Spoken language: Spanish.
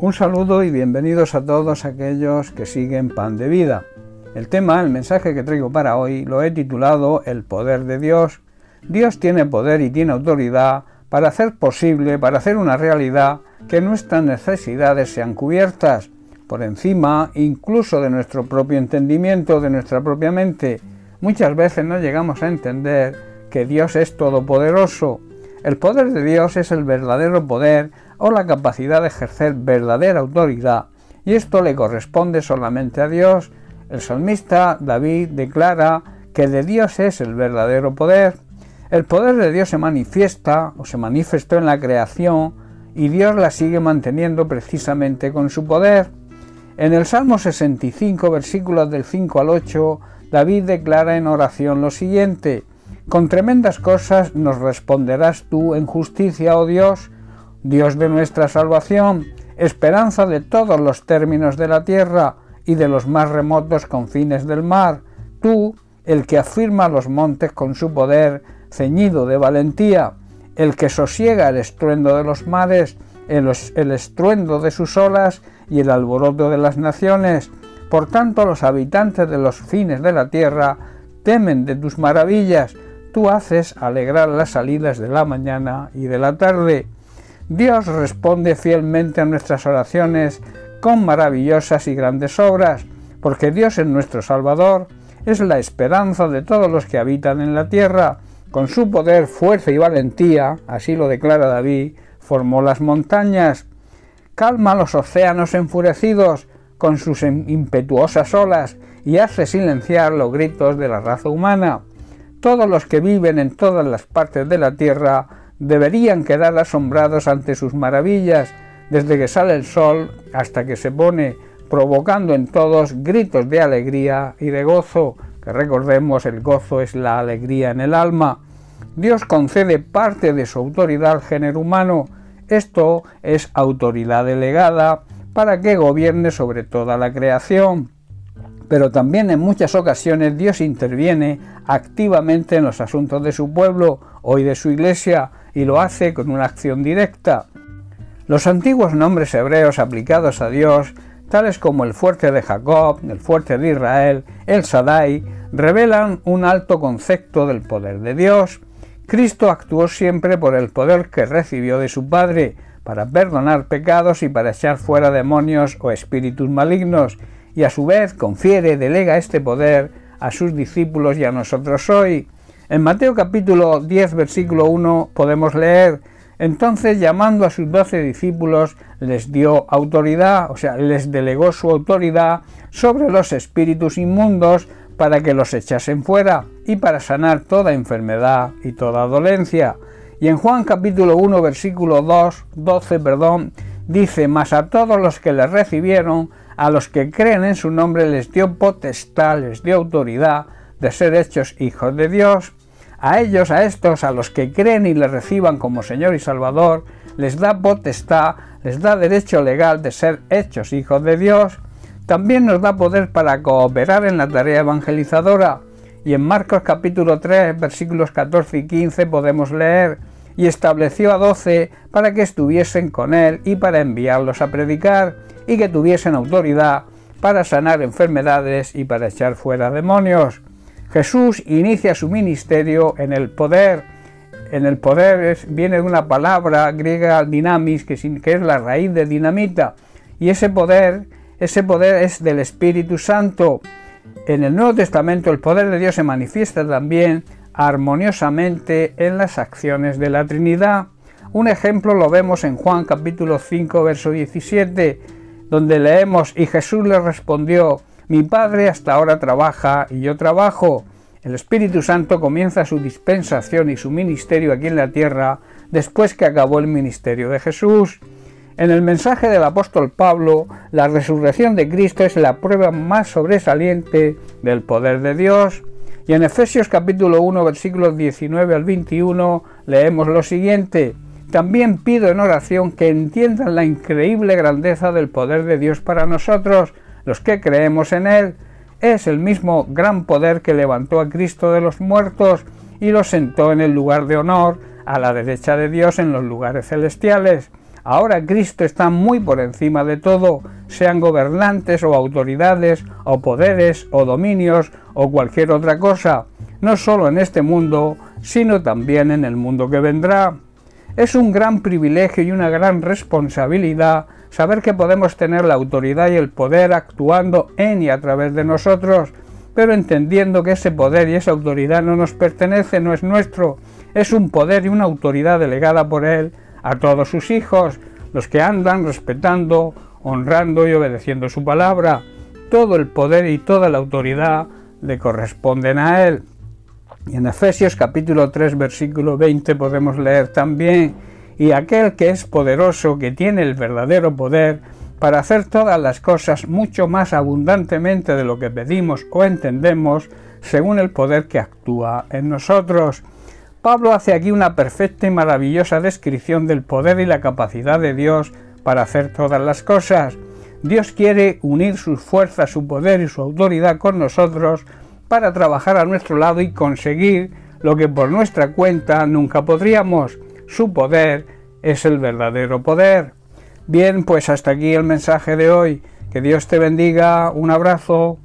Un saludo y bienvenidos a todos aquellos que siguen Pan de Vida. El tema, el mensaje que traigo para hoy, lo he titulado El poder de Dios. Dios tiene poder y tiene autoridad para hacer posible, para hacer una realidad, que nuestras necesidades sean cubiertas, por encima incluso de nuestro propio entendimiento, de nuestra propia mente. Muchas veces no llegamos a entender que Dios es todopoderoso. El poder de Dios es el verdadero poder o la capacidad de ejercer verdadera autoridad, y esto le corresponde solamente a Dios. El salmista David declara que de Dios es el verdadero poder. El poder de Dios se manifiesta o se manifestó en la creación y Dios la sigue manteniendo precisamente con su poder. En el Salmo 65, versículos del 5 al 8, David declara en oración lo siguiente, Con tremendas cosas nos responderás tú en justicia, oh Dios, Dios de nuestra salvación, esperanza de todos los términos de la tierra y de los más remotos confines del mar, tú, el que afirma los montes con su poder, ceñido de valentía, el que sosiega el estruendo de los mares, el, el estruendo de sus olas y el alboroto de las naciones. Por tanto, los habitantes de los fines de la tierra temen de tus maravillas. Tú haces alegrar las salidas de la mañana y de la tarde. Dios responde fielmente a nuestras oraciones con maravillosas y grandes obras, porque Dios es nuestro Salvador, es la esperanza de todos los que habitan en la tierra. Con su poder, fuerza y valentía, así lo declara David, formó las montañas, calma los océanos enfurecidos con sus impetuosas olas y hace silenciar los gritos de la raza humana. Todos los que viven en todas las partes de la tierra deberían quedar asombrados ante sus maravillas, desde que sale el sol hasta que se pone, provocando en todos gritos de alegría y de gozo, que recordemos el gozo es la alegría en el alma. Dios concede parte de su autoridad al género humano, esto es autoridad delegada para que gobierne sobre toda la creación. Pero también en muchas ocasiones Dios interviene activamente en los asuntos de su pueblo, hoy de su iglesia, y lo hace con una acción directa. Los antiguos nombres hebreos aplicados a Dios, tales como el fuerte de Jacob, el fuerte de Israel, el Sadai, revelan un alto concepto del poder de Dios. Cristo actuó siempre por el poder que recibió de su Padre, para perdonar pecados y para echar fuera demonios o espíritus malignos, y a su vez confiere, delega este poder a sus discípulos y a nosotros hoy. En Mateo capítulo 10 versículo 1 podemos leer, entonces llamando a sus doce discípulos les dio autoridad, o sea, les delegó su autoridad sobre los espíritus inmundos para que los echasen fuera y para sanar toda enfermedad y toda dolencia. Y en Juan capítulo 1 versículo 2, 12, perdón, dice, mas a todos los que le recibieron, a los que creen en su nombre les dio potestad, les dio autoridad de ser hechos hijos de Dios. A ellos, a estos, a los que creen y le reciban como Señor y Salvador, les da potestad, les da derecho legal de ser hechos hijos de Dios. También nos da poder para cooperar en la tarea evangelizadora. Y en Marcos capítulo 3, versículos 14 y 15 podemos leer, y estableció a doce para que estuviesen con él y para enviarlos a predicar, y que tuviesen autoridad para sanar enfermedades y para echar fuera demonios. Jesús inicia su ministerio en el poder. En el poder viene de una palabra griega dinamis, que, que es la raíz de dinamita. Y ese poder, ese poder es del Espíritu Santo. En el Nuevo Testamento el poder de Dios se manifiesta también armoniosamente en las acciones de la Trinidad. Un ejemplo lo vemos en Juan capítulo 5, verso 17, donde leemos, y Jesús le respondió, mi Padre hasta ahora trabaja y yo trabajo. El Espíritu Santo comienza su dispensación y su ministerio aquí en la tierra después que acabó el ministerio de Jesús. En el mensaje del apóstol Pablo, la resurrección de Cristo es la prueba más sobresaliente del poder de Dios. Y en Efesios capítulo 1 versículos 19 al 21 leemos lo siguiente. También pido en oración que entiendan la increíble grandeza del poder de Dios para nosotros, los que creemos en Él, es el mismo gran poder que levantó a Cristo de los muertos y lo sentó en el lugar de honor a la derecha de Dios en los lugares celestiales, Ahora Cristo está muy por encima de todo, sean gobernantes o autoridades o poderes o dominios o cualquier otra cosa, no solo en este mundo, sino también en el mundo que vendrá. Es un gran privilegio y una gran responsabilidad saber que podemos tener la autoridad y el poder actuando en y a través de nosotros, pero entendiendo que ese poder y esa autoridad no nos pertenece, no es nuestro, es un poder y una autoridad delegada por Él a todos sus hijos, los que andan respetando, honrando y obedeciendo su palabra. Todo el poder y toda la autoridad le corresponden a Él. Y en Efesios capítulo 3 versículo 20 podemos leer también, y aquel que es poderoso, que tiene el verdadero poder, para hacer todas las cosas mucho más abundantemente de lo que pedimos o entendemos, según el poder que actúa en nosotros. Pablo hace aquí una perfecta y maravillosa descripción del poder y la capacidad de Dios para hacer todas las cosas. Dios quiere unir sus fuerzas, su poder y su autoridad con nosotros para trabajar a nuestro lado y conseguir lo que por nuestra cuenta nunca podríamos. Su poder es el verdadero poder. Bien, pues hasta aquí el mensaje de hoy. Que Dios te bendiga. Un abrazo.